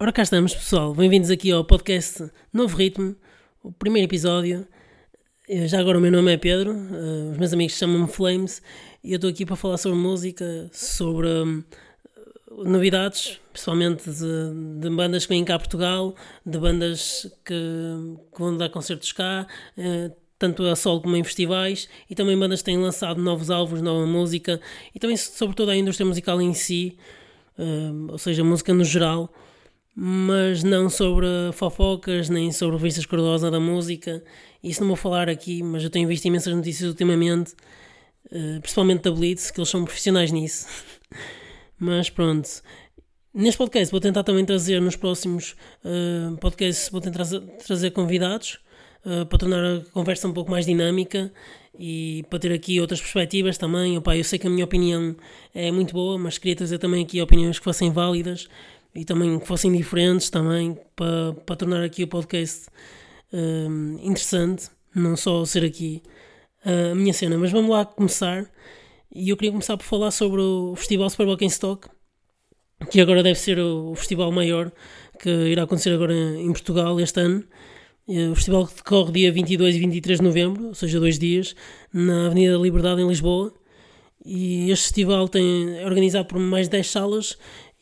Ora cá estamos, pessoal. Bem-vindos aqui ao podcast Novo Ritmo, o primeiro episódio. Eh, já agora o meu nome é Pedro, uh, os meus amigos chamam-me Flames e eu estou aqui para falar sobre música, sobre uh, novidades, principalmente de, de, bandas que vêm cá a Portugal, de bandas que, que vão dar concertos cá, uh, tanto a solo como em festivais, e também bandas que têm lançado novos álbuns, nova música, e também sobre toda a indústria musical em si, ou seja, música no geral mas não sobre fofocas, nem sobre revistas cor da música. Isso não vou falar aqui, mas eu tenho visto imensas notícias ultimamente, uh, principalmente da Blitz, que eles são profissionais nisso. mas pronto. Neste podcast vou tentar também trazer nos próximos uh, podcasts, vou tentar trazer convidados uh, para tornar a conversa um pouco mais dinâmica e para ter aqui outras perspectivas também. Opa, eu sei que a minha opinião é muito boa, mas queria trazer também aqui opiniões que fossem válidas e também que fossem diferentes também para, para tornar aqui o podcast um, interessante, não só ser aqui a minha cena. Mas vamos lá começar. E eu queria começar por falar sobre o Festival Super Stock, que agora deve ser o festival maior que irá acontecer agora em Portugal este ano. O festival decorre dia 22 e 23 de novembro, ou seja, dois dias, na Avenida da Liberdade, em Lisboa. E este festival tem, é organizado por mais de 10 salas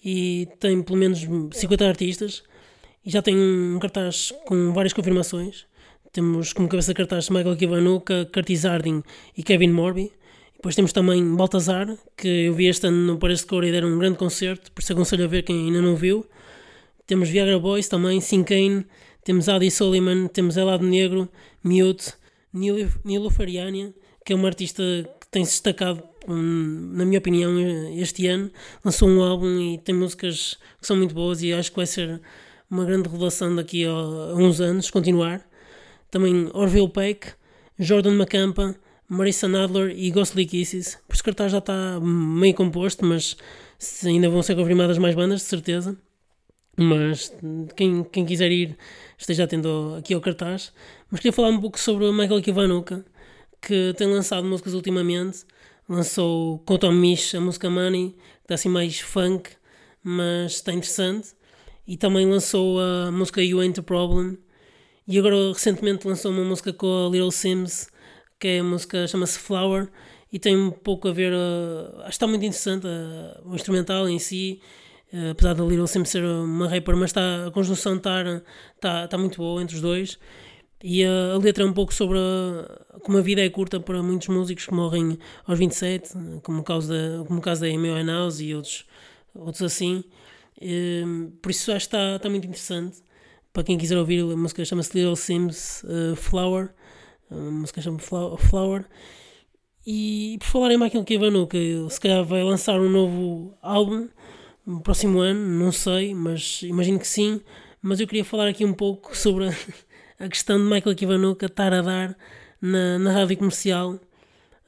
e tem pelo menos 50 artistas e já tem um cartaz com várias confirmações. Temos como cabeça de cartaz Michael Kiwanuka, Curtis Harding e Kevin Morby. Depois temos também Baltazar, que eu vi este ano no Paris de Cor e deram um grande concerto, por isso aconselho a ver quem ainda não viu. Temos Viagra Boys também, Sinkane, temos Adi Soliman, temos Elado Negro, Mute, Nilo Fariania, que é uma artista que tem se destacado na minha opinião, este ano lançou um álbum e tem músicas que são muito boas e acho que vai ser uma grande revelação daqui a, uns anos, continuar. Também Orville Peck, Jordan Macampa, Marissa Nadler e Ghostly Kisses. Por cartaz já está meio composto, mas ainda vão ser confirmadas mais bandas, de certeza. Mas quem, quem quiser ir, esteja atento aqui ao cartaz. Mas queria falar um pouco sobre o Michael Kiwanuka, que tem lançado músicas ultimamente lançou com Tom Misch a música Money, que está assim mais funk, mas está interessante. E também lançou a música You Ain't a Problem. E agora recentemente lançou uma música com a Little Sims, que é a música chama-se Flower, e tem um pouco a ver. Uh, acho que está muito interessante uh, o instrumental em si. Uh, apesar da Little Sims ser uma rapper, mas está, a conjunção está, está, está muito boa entre os dois. E a, letra é um pouco sobre como a vida é curta para muitos músicos que morrem aos 27, como o caso da, como o caso da Amy Winehouse e outros, outros assim. E, por isso acho que está, está muito interessante. Para quem quiser ouvir, a música chama-se Little Sims uh, Flower. A música chama Flower. E por falar em Michael Kivanu, que se calhar vai lançar um novo álbum no próximo ano, não sei, mas imagino que sim. Mas eu queria falar aqui um pouco sobre a a questão de Michael Kiwanuka estar a dar na, na rádio comercial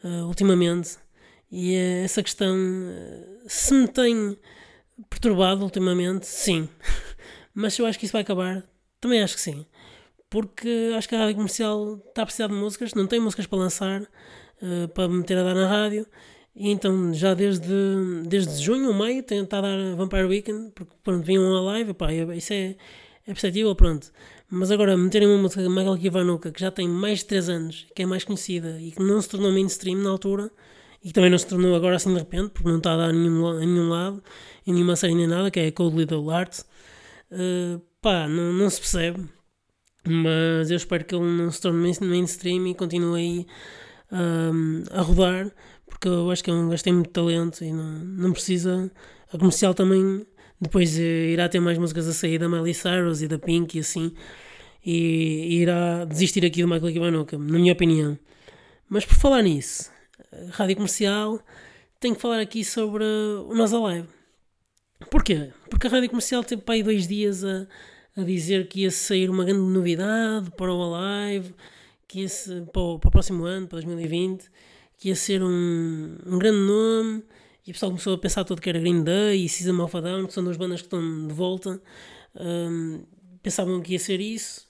uh, ultimamente. E uh, essa questão, uh, se me tem perturbado ultimamente, sim. Mas eu acho que isso vai acabar, também acho que sim. Porque acho que a rádio comercial está a precisar de músicas, não tem músicas para lançar, para meter a dar na rádio. E então, já desde, desde junho ou maio, tem estado a dar Vampire Weekend, porque pronto, vinham a live, pá, isso é, é perceptível, pronto. Mas agora, meterem uma música de Michael Kiwanuka que já tem mais de 3 anos, que é mais conhecida e que não se tornou mainstream na altura, e que também não se tornou agora assim de repente, porque não está a dar a nenhum, a nenhum lado, em nenhuma série nem nada, que é Cold Little Art, uh, pá, não, não se percebe. Mas eu espero que ele não se torne mainstream e continue aí um, a rodar, porque eu acho que é um gajo tem muito talento e não, não precisa. A comercial também depois eh, irá ter mais músicas a sair da Miley Cyrus e da Pink e assim. E, irá desistir aqui do Michael Kiwanuka, na minha opinião. Mas por falar nisso, rádio comercial, tenho que falar aqui sobre o Nós Alive. Porquê? Porque a rádio comercial teve para aí dois dias a, a dizer que ia sair uma grande novidade para o Alive, que ia para, o, para o próximo ano, para 2020, que ia ser um, um grande nome e o pessoal começou a pensar todo que era Green Day e System of a Down, que são duas bandas que estão de volta. Um, pensavam que ia ser isso.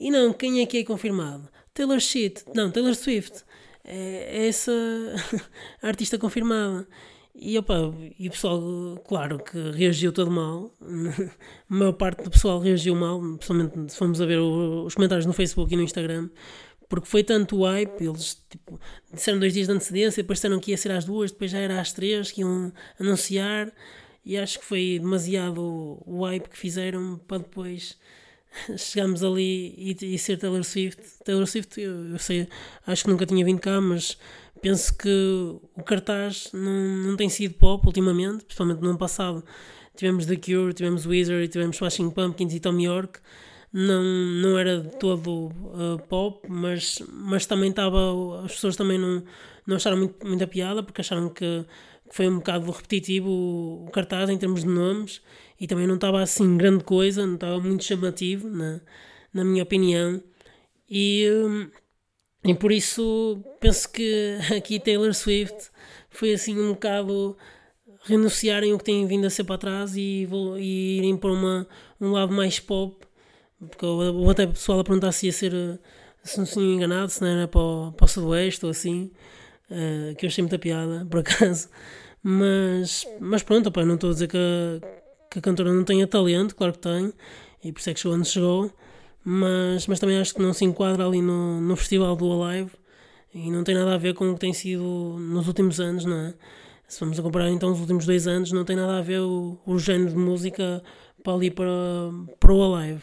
E não, quem é que é confirmado? Taylor Swift. Não, Taylor Swift. É, é essa artista confirmada. E, opa, e o pessoal, claro, que reagiu todo mal. a maior parte do pessoal reagiu mal, principalmente se formos a ver os comentários no Facebook e no Instagram, porque foi tanto o hype, eles tipo, disseram dois dias de antecedência, depois disseram que ia ser às duas, depois já era às três, que iam anunciar, e acho que foi demasiado o hype que fizeram para depois chegarmos ali e, e ser Taylor Swift. Taylor Swift, eu, eu, sei, acho que nunca tinha vindo cá, mas penso que o cartaz não, não tem sido pop ultimamente, principalmente no ano passado. Tivemos The Cure, tivemos Wizard, tivemos Smashing Pumpkins e Tom York. Não, não era todo uh, pop, mas, mas também estava. As pessoas também não, não acharam muito, muita piada porque acharam que foi um bocado repetitivo o, cartaz em termos de nomes e também não estava assim grande coisa, não estava muito chamativo, na, na minha opinião. E, hum, e por isso penso que aqui Taylor Swift foi assim um bocado renunciarem o que têm vindo a ser para trás e, e irem para uma, um lado mais pop. Porque eu até pessoal a perguntar se ia ser, se não se enganado, se não era para o, para o Sudoeste ou assim, uh, que eu achei muita piada, por acaso. Mas, mas pronto, opa, não estou a dizer que, que a cantora não tenha talento, claro que tem, e por isso é que chegou onde chegou, mas, mas também acho que não se enquadra ali no, no festival do Alive e não tem nada a ver com o que tem sido nos últimos anos, não é? Se vamos a comparar então os últimos dois anos, não tem nada a ver o, o género de música para ali para, para o Alive.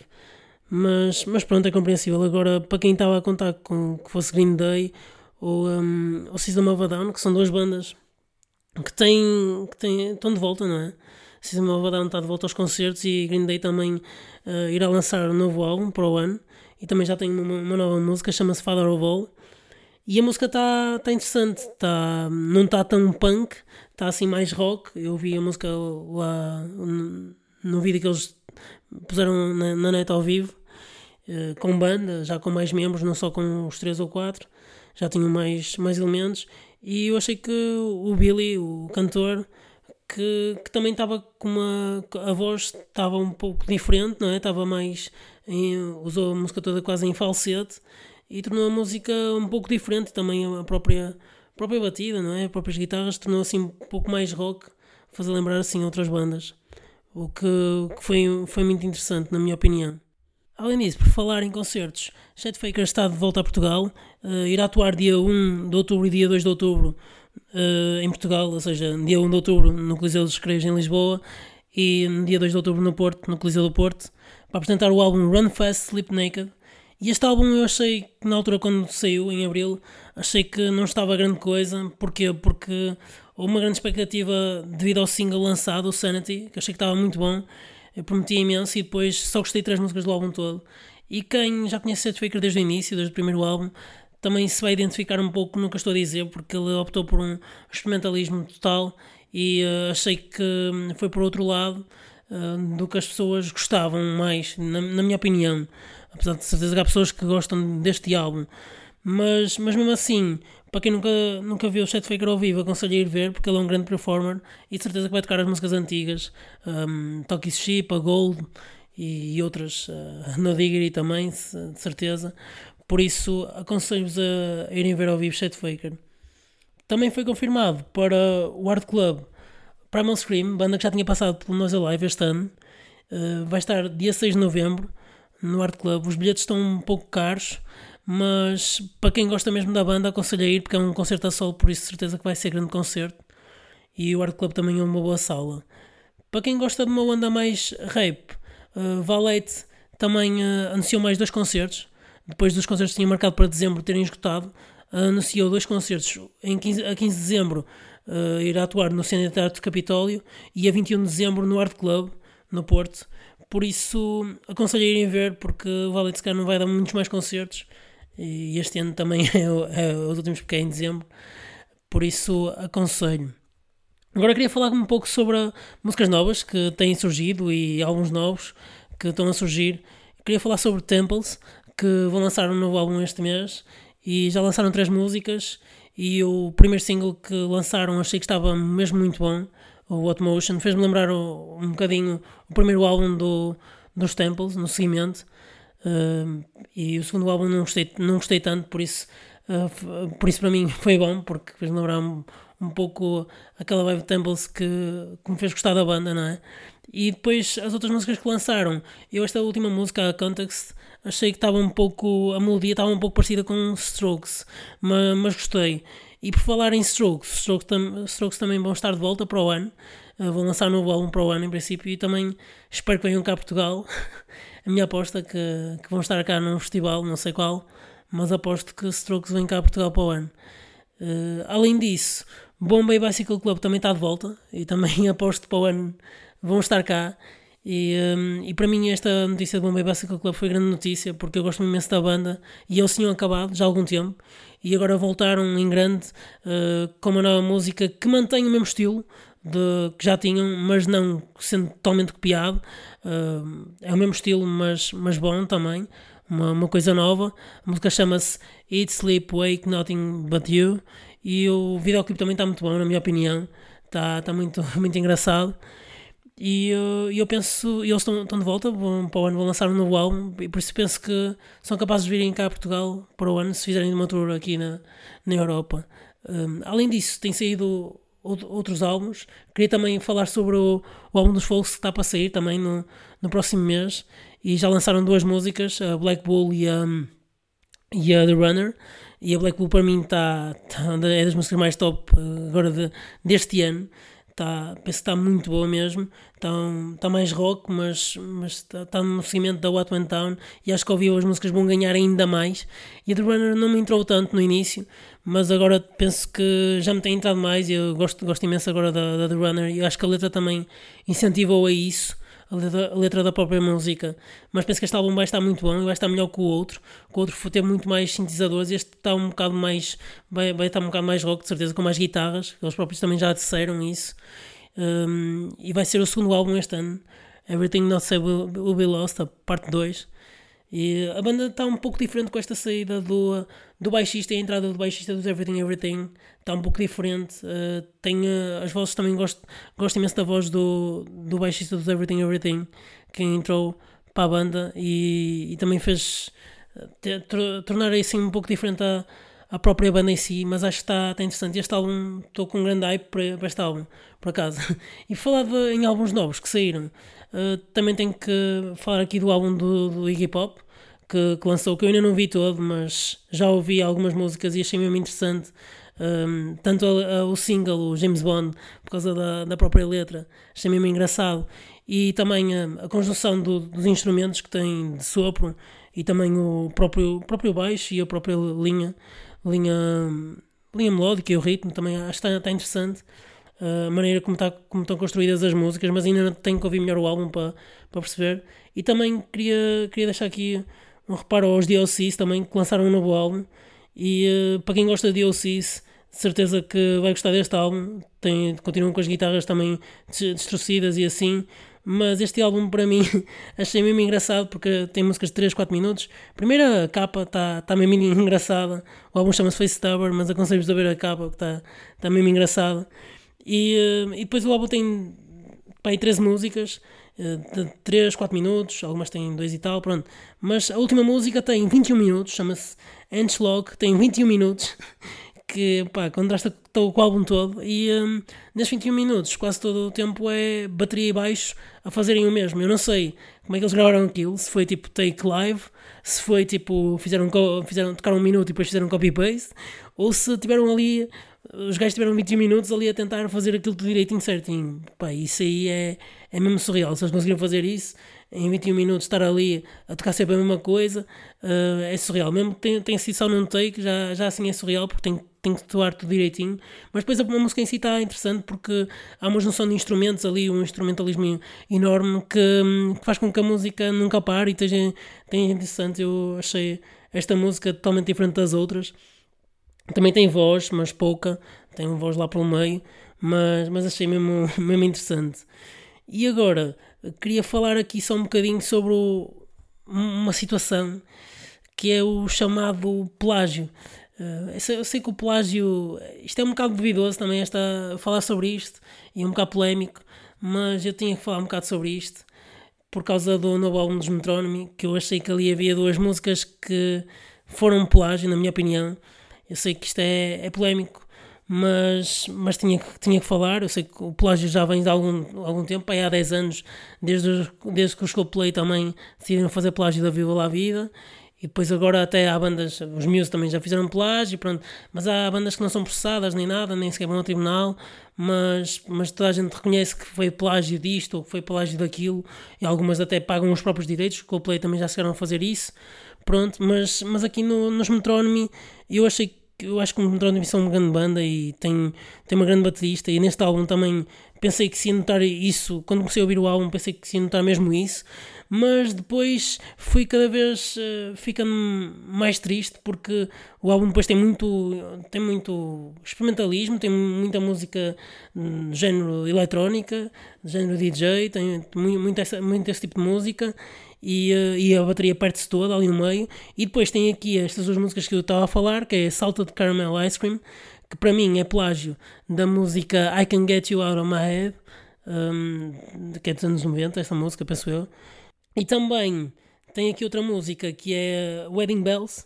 Mas, mas pronto, é compreensível. Agora, para quem estava a contar com que fosse Green Day ou, um, ou System of a Down, que são duas bandas que têm, que têm, estão de volta, não é? System of a Down está de volta aos concertos e Green Day também uh, irá lançar um novo álbum para o ano e também já tem uma, uma nova música, chama-se Father of All. E a música está tá interessante, tá, não está tão punk, está assim mais rock. Eu vi a música lá no, vídeo que eles puseram na, na net ao vivo, uh, com banda, já com mais membros, não só com os três ou quatro, já tinham mais, mais elementos. E eu achei que o Billy, o cantor, que, que também estava com uma. a voz estava um pouco diferente, não é? Estava mais. Em, usou a música toda quase em falsete e tornou a música um pouco diferente. Também a própria, a própria batida, não é? As próprias guitarras tornou assim um pouco mais rock, fazer lembrar assim outras bandas. O que, que foi, foi muito interessante, na minha opinião. Além disso, por falar em concertos, Chet Faker está de volta a Portugal, uh, irá atuar dia 1 de outubro e dia 2 de outubro uh, em Portugal, ou seja, dia 1 de outubro no Coliseu dos Recreios em Lisboa e dia 2 de outubro no Porto, no Coliseu do Porto, para apresentar o álbum Run Fast Sleep Naked. E este álbum eu achei que na altura quando saiu, em Abril, achei que não estava grande coisa. Porquê? Porque houve uma grande expectativa devido ao single lançado, o Sanity, que achei que estava muito bom. Eu prometi imenso e depois só gostei de três músicas do álbum todo. E quem já conhece Seth Faker desde o início, desde o primeiro álbum, também se vai identificar um pouco no que estou a dizer, porque ele optou por um experimentalismo total e uh, achei que hum, foi por outro lado uh, do que as pessoas gostavam mais, na, na, minha opinião. Apesar de certeza que há pessoas que gostam deste álbum, mas, mas mesmo assim, para quem nunca, nunca viu o Chet Faker ao vivo, aconselho a ir ver, porque ele é um grande performer e de certeza que vai tocar as músicas antigas, um, Talkie Sheep, a Gold e, e outras, uh, No Diggity também, de certeza. Por isso, aconselho-vos a irem ver ao vivo Chet Faker. Também foi confirmado para o Art Club Primal Scream, banda que já tinha passado pelo Nós Alive este ano. Uh, vai estar dia 6 de novembro no Art Club. Os bilhetes estão um pouco caros, mas para quem gosta mesmo da banda, aconselho a ir porque é um concerto a solo, por isso certeza que vai ser grande concerto. E o Art Club também é uma boa sala. Para quem gosta de uma banda mais rap, uh, Valete também uh, anunciou mais dois concertos depois dos concertos que tinha marcado para dezembro terem esgotado, anunciou dois concertos. Em 15, a 15 de dezembro uh, irá atuar no Centro de Arte do Capitólio e a 21 de dezembro no Art Club, no Porto. Por isso, aconselho a irem ver, porque o Vale de não vai dar muitos mais concertos e este ano também é, é os últimos porque é em dezembro. Por isso, aconselho. Agora queria falar um pouco sobre músicas novas que têm surgido e álbuns novos que estão a surgir. Queria falar sobre Temples, que vão lançar um novo álbum este mês e já lançaram três músicas e o primeiro single que lançaram achei que estava mesmo muito bom, o What Motion, fez-me lembrar o, um bocadinho o primeiro álbum do, dos Temples, no seguimento, uh, e o segundo álbum não gostei, não gostei tanto, por isso, uh, por isso para mim foi bom, porque fez-me lembrar um, um pouco aquela vibe Temples que, que me fez gostar da banda, não é? E depois as outras músicas que lançaram, eu esta última música, a Context, achei que estava um pouco, a melodia estava um pouco parecida com Strokes, mas, mas gostei. E por falar em Strokes, Strokes, tam, Strokes também vão estar de volta para o ano, uh, vão lançar um novo álbum para o ano em princípio, e também espero que venham cá a Portugal. a minha aposta é que, que vão estar cá num festival, não sei qual, mas aposto que Strokes vêm cá a Portugal para o ano. Uh, além disso, Bombay Bicycle Club também está de volta e também aposto para o ano vão estar cá. E, um, e para mim esta notícia do Bombay Bicycle Club foi grande notícia porque eu gosto imenso da banda e eles tinham acabado já há algum tempo e agora voltaram em grande uh, com uma nova música que mantém o mesmo estilo de, que já tinham, mas não sendo totalmente copiado. Uh, é o mesmo estilo, mas, mas bom também. Uma, uma coisa nova. A música chama-se Eat, Sleep, Wake, Nothing But You. E o videoclipe também está muito bom, na minha opinião. Está tá muito, muito engraçado. E uh, eu penso, eles estão, de volta, vão, para o ano vão lançar um novo álbum, e por isso penso que são capazes de virem cá a Portugal para o ano se fizerem uma tour aqui na, na Europa. Um, além disso, tem saído outros álbuns. Queria também falar sobre o, o álbum dos Folks que está para sair também no, no próximo mês. E já lançaram duas músicas, a Black Bull e a, e a The Runner. E a Black Bull para mim está, tá, é das músicas mais top uh, agora de, deste ano. Tá, penso que está muito boa mesmo. Está tá mais rock, mas está tá no seguimento da What Went Down. E acho que ouviu as músicas vão ganhar ainda mais. E a The Runner não me entrou tanto no início, mas agora penso que já me tem entrado mais. Eu gosto, gosto imenso agora da, da The Runner. E acho que a letra também incentivou a isso a letra, a letra, da própria música. Mas penso que este álbum vai estar muito bom vai estar melhor que o outro. O outro foi ter muito mais sintetizadores. Este está um bocado mais. Vai, vai estar um bocado mais rock, de certeza, com mais guitarras. Eles próprios também já disseram isso. Um, e vai ser o segundo álbum este ano. Everything Not Said Will, Will Be Lost, a parte 2. E a banda está um pouco diferente com esta saída do, do baixista e a entrada do baixista dos Everything Everything. Está um pouco diferente. Uh, tem uh, as vozes também gosto, gosto imenso da voz do, do baixista dos Everything Everything que entrou para a banda e, e também fez tornar assim um pouco diferente a, a própria banda em si, mas acho que está, está interessante. Este álbum, estou com um grande hype para, para este álbum, por acaso. E falar de, em álbuns novos que saíram, uh, também tenho que falar aqui do álbum do, do Iggy Pop, que, que, lançou, que eu ainda não vi todo, mas já ouvi algumas músicas e achei mesmo interessante. Um, tanto a, a, o single, o James Bond, por causa da, da própria letra, achei mesmo engraçado. E também a, a conjunção do, dos instrumentos que tem de sopro e também o próprio, próprio baixo e a própria linha linha, linha melódica e o ritmo também acho que está, está interessante. A maneira como, está, como estão construídas as músicas, mas ainda tenho que ouvir melhor o álbum para, perceber. E também queria, queria deixar aqui um reparo aos DLCs também, que lançaram um novo álbum. E uh, para quem gosta de DLCs, de certeza que vai gostar deste álbum. Tem, continuam com as guitarras também distorcidas e assim mas este álbum para mim achei mesmo engraçado porque tem músicas de 3, 4 minutos. A capa está tá mesmo engraçada, o álbum chama-se Face Stubber, mas aconselho-vos a ver a capa que está tá mesmo engraçada. E, eh, e depois o álbum tem pá, 13 músicas, eh, de 3, 4 minutos, algumas têm 2 e tal, pronto. Mas a última música tem 21 minutos, chama-se Antlog, tem 21 minutos. que pá, contrasta com o álbum todo e um, nesses 21 minutos quase todo o tempo é bateria e baixo a fazerem o mesmo. Eu não sei como é que eles gravaram aquilo, se foi tipo take live, se foi tipo fizeram, fizeram tocaram um minuto e depois fizeram copy-paste, ou se tiveram ali, os gajos tiveram 21 minutos ali a tentar fazer aquilo tudo direitinho certinho. Pá, isso aí é, é mesmo surreal. Se eles conseguiram fazer isso em 21 minutos estar ali a tocar sempre a mesma coisa, uh, é surreal. Mesmo que tenha, tenha sido só num take, já, já assim é surreal, porque tem, tem que tocar tudo direitinho. Mas depois a, a música em si está interessante porque há uma junção de instrumentos ali, um instrumentalismo enorme que, que faz com que a música nunca pare e esteja, esteja interessante. Eu achei esta música totalmente diferente das outras. Também tem voz, mas pouca, tem uma voz lá pelo meio, mas, mas achei mesmo, mesmo interessante. E agora, queria falar aqui só um bocadinho sobre o, uma situação que é o chamado plágio. Uh, eu, sei, que o plágio, isto é um bocado duvidoso também, esta, falar sobre isto, e é um bocado polémico, mas eu tinha que falar um bocado sobre isto, por causa do novo álbum dos Metronomy, que eu achei que ali havia duas músicas que foram plágio, na minha opinião. Eu sei que isto é, é polémico, mas, mas tinha, tinha que falar. Eu sei que o plágio já vem de algum, algum tempo, aí há 10 anos, desde, desde que os Coldplay também decidiram fazer plágio da Viva La Vida. E depois agora até há bandas, os Muse também já fizeram plágio, pronto, mas há bandas que não são processadas nem nada, nem sequer vão ao tribunal, mas, mas toda a gente reconhece que foi plágio disto ou que foi plágio daquilo, e algumas até pagam os próprios direitos, o Coldplay também já chegaram a fazer isso, pronto, mas, mas aqui no, nos Metronomy eu achei eu acho que o Metronomy são uma grande banda e tem, tem uma grande baterista e neste álbum também pensei que se ia notar isso, quando comecei a ouvir o álbum pensei que se ia notar mesmo isso, mas depois fui cada vez uh, ficando mais triste porque o álbum depois tem muito, tem muito experimentalismo, tem muita música de género eletrónica, de género DJ, tem muito, essa, muito esse tipo de música e, uh, e a bateria perde-se toda ali no meio. E depois tem aqui estas duas músicas que eu estava a falar, que é Salted Caramel Ice Cream, que para mim é plágio da música I Can Get You Out of My Head, um, que é dos anos 90, esta música, penso eu. E também tem aqui outra música que é Wedding Bells,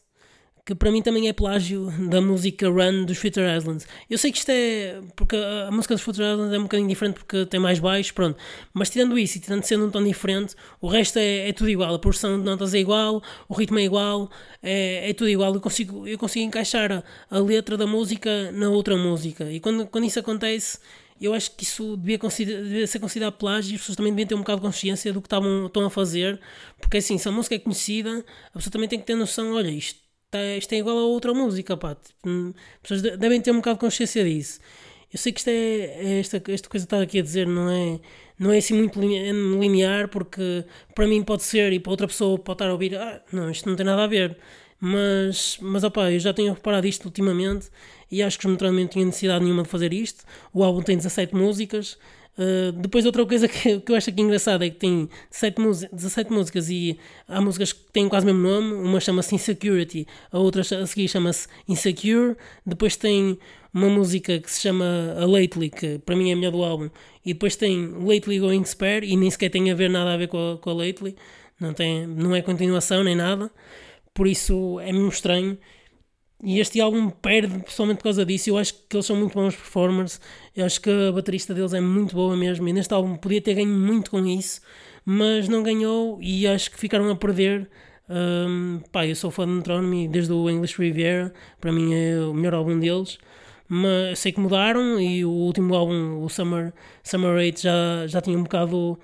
que para mim também é plágio da música Run dos Future Islands. Eu sei que isto é. porque a música dos Future Islands é um bocadinho diferente porque tem mais baixo, pronto. Mas tirando isso e tirando sendo um tom diferente, o resto é, é tudo igual. A porção de notas é igual, o ritmo é igual, é, é tudo igual. Eu consigo, eu consigo encaixar a, a letra da música na outra música. E quando, quando isso acontece eu acho que isso devia, devia, ser considerado plágio e as pessoas também deviam ter um bocado de consciência do que estavam, estão a fazer, porque assim, se a música é conhecida, a pessoa também tem que ter noção, olha, isto, tá, isto é igual a outra música, pá. Tipo, as pessoas devem ter um bocado de consciência disso. Eu sei que isto é, é esta, esta coisa que está aqui a dizer não é, não é assim muito linear, porque para mim pode ser e para outra pessoa pode estar a ouvir, ah, não, isto não tem nada a ver. Mas, mas opa, eu já tenho reparado isto ultimamente e acho que os não tinham necessidade nenhuma de fazer isto. O álbum tem 17 músicas. Uh, depois outra coisa que, que eu acho aqui engraçada é que tem 7 17 músicas e há músicas que têm quase o mesmo nome. Uma chama-se Insecurity, a outra a seguir chama-se Insecure. Depois tem uma música que se chama A Lately, que para mim é a melhor do álbum. E depois tem Lately Going Spare e nem sequer tem a ver nada a ver com a, com a Lately. Não, tem, não é continuação nem nada. Por isso é mesmo estranho. E este álbum perde pessoalmente por causa disso. Eu acho que eles são muito bons performers. Eu acho que a baterista deles é muito boa mesmo. E neste álbum podia ter ganho muito com isso, mas não ganhou. E acho que ficaram a perder. Um, pá, eu sou fã de Metronomy desde o English Riviera. Para mim é o melhor álbum deles. Mas sei que mudaram. E o último álbum, o Summer, Summer 8, já, já tinha um bocado.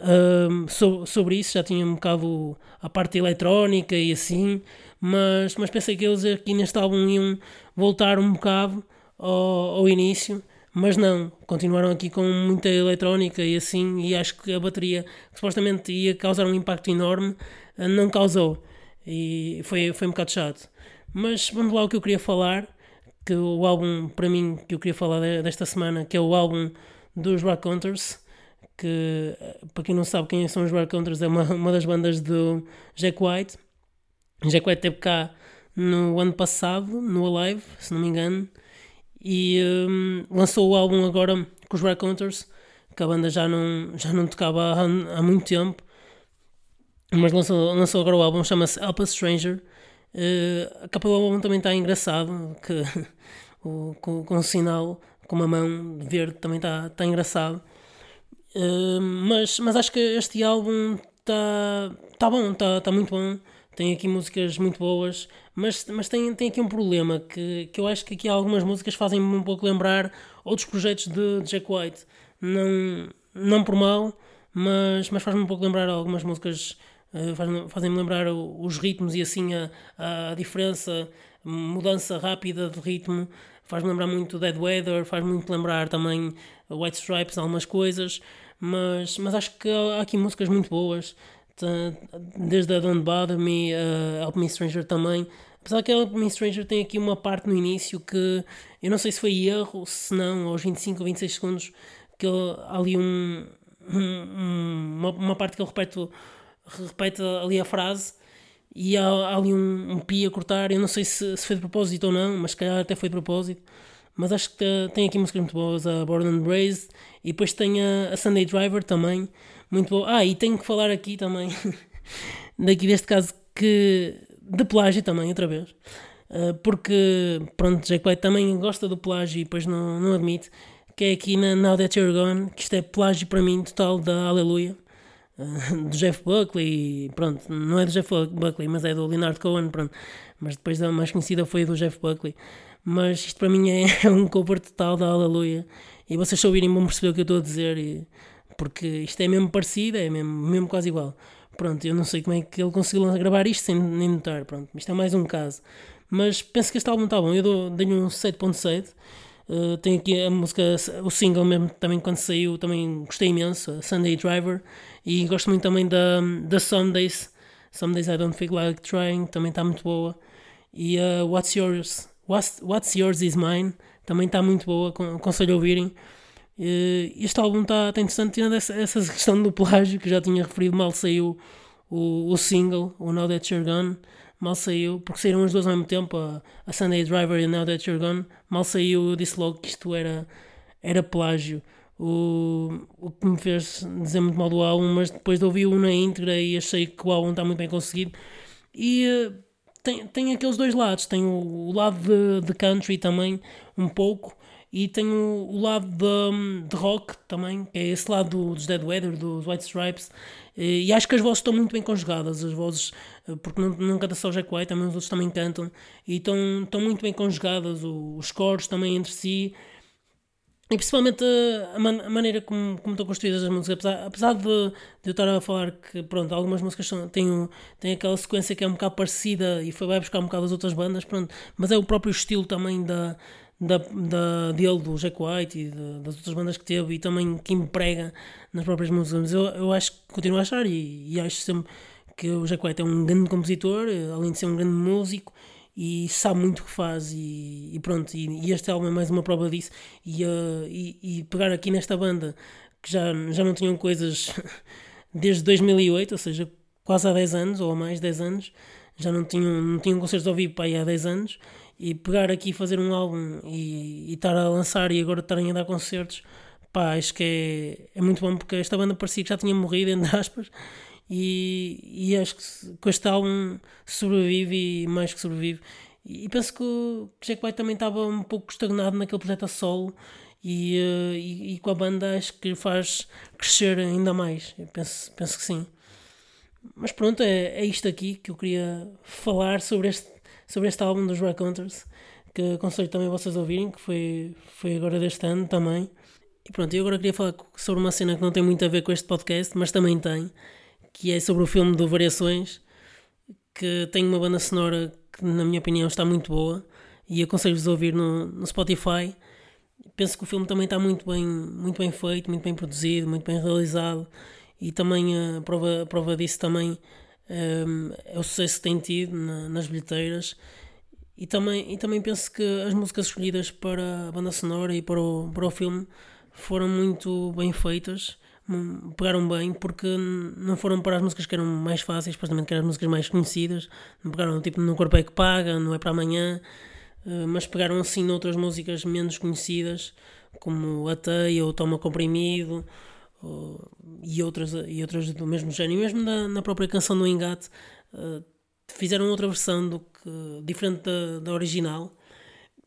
Um, so, sobre isso, já tinha um bocado a parte eletrónica e assim mas, mas pensei que eles aqui neste álbum iam voltar um bocado ao, ao início, mas não, continuaram aqui com muita eletrónica e assim, e acho que a bateria, que supostamente ia causar um impacto enorme, eh, não causou, e foi, foi um bocado chato. Mas vamos lá o que eu queria falar, que o álbum, para mim, que eu queria falar desta semana, que é o álbum dos Rock Hunters, que, eh, para quem não sabe quem são os Rock Hunters, é uma, uma das bandas do Jack White, Jack White esteve cá no ano passado, no Alive, se não me engano, e um, lançou o álbum agora com os Raconteurs, que a banda já não, já não tocava há, há muito tempo, mas lançou, lançou agora o álbum, chama-se Help a Stranger. Uh, a capa do álbum também está engraçado, que, o, com, com um sinal, com uma mão verde, também está tá engraçado. Mas, mas acho que este álbum está tá bom, está tá muito bom tem aqui músicas muito boas, mas, mas tem, tem aqui um problema que, que eu acho que aqui algumas músicas fazem-me um pouco lembrar outros projetos de Jack White. Não, não por mal, mas, mas faz-me um pouco lembrar algumas músicas, uh, fazem-me lembrar os ritmos e assim a, a diferença, mudança rápida de ritmo. Faz-me lembrar muito Dead Weather, faz-me muito lembrar também White Stripes, algumas coisas, mas, mas acho que há aqui músicas muito boas desde a Don't Bother Me, uh, Help Me Stranger também. Apesar que a Help Me Stranger tem aqui uma parte no início que eu não sei se foi erro, se não, aos 25 ou 26 segundos, que ele, há ali um, um, uma, uma, parte que ele repete, repete ali a frase e há, há ali um, um pi a cortar. Eu não sei se, se foi de propósito ou não, mas se calhar até foi de propósito. Mas acho que tem aqui músicas muito boas, a Born and Raised, e depois tem a, a Sunday Driver também, muito bom. Ah, e tenho que falar aqui também, daqui deste caso, que de plágio também, outra vez. Uh, porque, pronto, Jack White também gosta do plágio e depois não, não admite, que é aqui na Now That You're Gone, que isto é plágio para mim total da Aleluia, uh, do Jeff Buckley, pronto, não é do Jeff Buckley, mas é do Leonard Cohen, pronto, mas depois a mais conhecida foi do Jeff Buckley, mas isto para mim é, é um cover total da Aleluia, e vocês se ouvirem vão perceber o que eu estou a dizer, e, porque isto é mesmo parecido, é mesmo, mesmo quase igual. Pronto, eu não sei como é que ele conseguiu gravar isto sem nem notar, pronto, isto é mais um caso. Mas penso que este álbum está bom, eu dou, dei um 7.7. Uh, tenho aqui a música, o single mesmo, também quando saiu, também gostei imenso, Sunday Driver, e gosto muito também da, da Some Days, Some Days I Don't Feel Like Trying, também está muito boa, e uh, What's Yours, What's, What's Yours Is Mine, também está muito boa, aconselho a ouvirem. Este álbum está tá interessante, tirando essa, essa questão do plágio que já tinha referido, mal saiu o, o single, o Now That You're Gone mal saiu, porque saíram as duas ao mesmo tempo, a, a Sunday Driver e a Now That You're Gone, mal saiu, eu disse logo que isto era, era plágio. O, o que me fez dizer muito mal do álbum, mas depois de ouvir-o na íntegra e achei que o álbum está muito bem conseguido. E uh, tem, tem aqueles dois lados: tem o, o lado de, de, country também, um pouco, e tem o, o lado de, de, rock também, que é esse lado dos Dead Weather, dos White Stripes. E, e acho que as vozes estão muito bem conjugadas, as vozes porque não, não canta só o Jack White, também os outros também cantam, e estão, estão muito bem conjugadas, os coros também entre si, e principalmente a, man, a maneira como, como estão construídas as músicas, apesar, apesar de, de, eu estar a falar que pronto, algumas músicas são, têm, têm aquela sequência que é um bocado parecida e foi, vai buscar um bocado as outras bandas, pronto, mas é o próprio estilo também da, da, da, dele, do Jack White e de, das outras bandas que teve e também que emprega nas próprias músicas. Eu, eu acho que continuo a achar e, e acho sempre que o Jack White é um grande compositor, além de ser um grande músico e sabe muito o que faz e, e pronto, e, e, este álbum é mais uma prova disso. E, uh, e, pegar aqui nesta banda que já, já não tinham coisas desde 2008, ou seja, quase há 10 anos ou mais 10 anos, já não tinham, não tinham concertos ao vivo para aí há 10 anos e pegar aqui e fazer um álbum e estar a lançar e agora estarem a dar concertos, pá, acho que é, é muito bom porque esta banda parecia que já tinha morrido, entre aspas, e, e acho que com este álbum sobrevive e mais que sobrevive. E, penso que o Jack White também estava um pouco estagnado naquele projeto a solo e, uh, e, e, com a banda acho que faz crescer ainda mais. Eu penso, penso que sim. Mas pronto, é, é isto aqui que eu queria falar sobre este, sobre este álbum dos Raconteurs, que aconselho também vocês a ouvirem, que foi, foi agora deste ano também. E pronto, eu agora queria falar sobre uma cena que não tem muito a ver com este podcast, mas também tem, que é sobre o filme do Variações, que tem uma banda sonora que, na minha opinião, está muito boa e aconselho-vos a ouvir no, no Spotify. Penso que o filme também está muito bem, muito bem feito, muito bem produzido, muito bem realizado e também a prova, a prova disso também um, é o sucesso que tem tido na, nas bilheteiras. E também, e também penso que as músicas escolhidas para a banda sonora e para o, para o filme foram muito bem feitas pegaram bem porque não foram para as músicas que eram mais fáceis, supostamente que eram as músicas mais conhecidas, não pegaram tipo No Corpo é que Paga, Não é para Amanhã, eh, mas pegaram assim noutras músicas menos conhecidas, como A Teia ou Toma Comprimido ou, e, outras, e outras do mesmo género, e mesmo na, na própria canção do Engate eh, fizeram outra versão do que, diferente da, da original.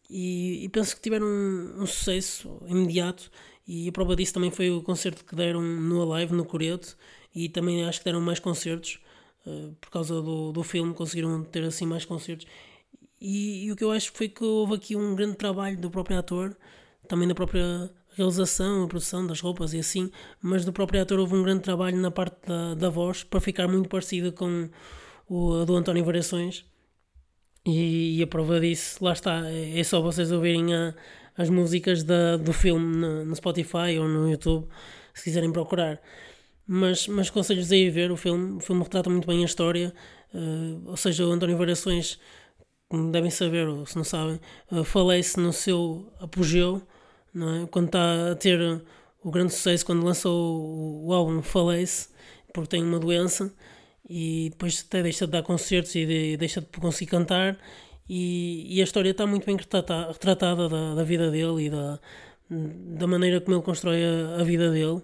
E, e penso que tiveram um, um sucesso imediato e a prova disso também foi o concerto que deram no Alive, no Coreto, e também acho que deram mais concertos, uh, por causa do, do filme, conseguiram ter assim mais concertos. E, e, o que eu acho foi que houve aqui um grande trabalho do próprio ator, também da própria realização, a produção das roupas e assim, mas do próprio ator houve um grande trabalho na parte da, da voz para ficar muito parecida com o a do António Variações. E, e, a prova disso, lá está, é, só vocês ouvirem a, as músicas da, do filme no, no, Spotify ou no YouTube, se quiserem procurar. Mas, mas aconselho-vos a ver o filme. O filme retrata muito bem a história. Uh, ou seja, o António Variações, como devem saber, ou se não sabem, uh, falece no seu apogeu, não é? quando está a ter o grande sucesso, quando lançou o, o álbum Falece, porque tem uma doença e depois até deixa de dar concertos e de, deixa de conseguir cantar e, e a história está muito bem retratada, retratada da, da, vida dele e da, da maneira como ele constrói a, a vida dele.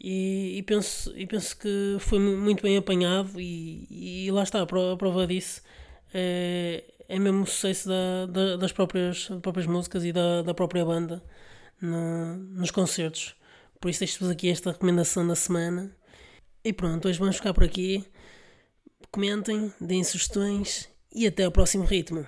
E, e, penso, e penso que foi muito bem apanhado, e, e lá está, a prova, disso é, é mesmo o sucesso da, da, das, próprias, próprias músicas e da, da própria banda no, nos concertos. Por isso deixo-vos aqui esta recomendação da semana. E pronto, hoje vamos ficar por aqui. Comentem, deem sugestões e até ao próximo ritmo.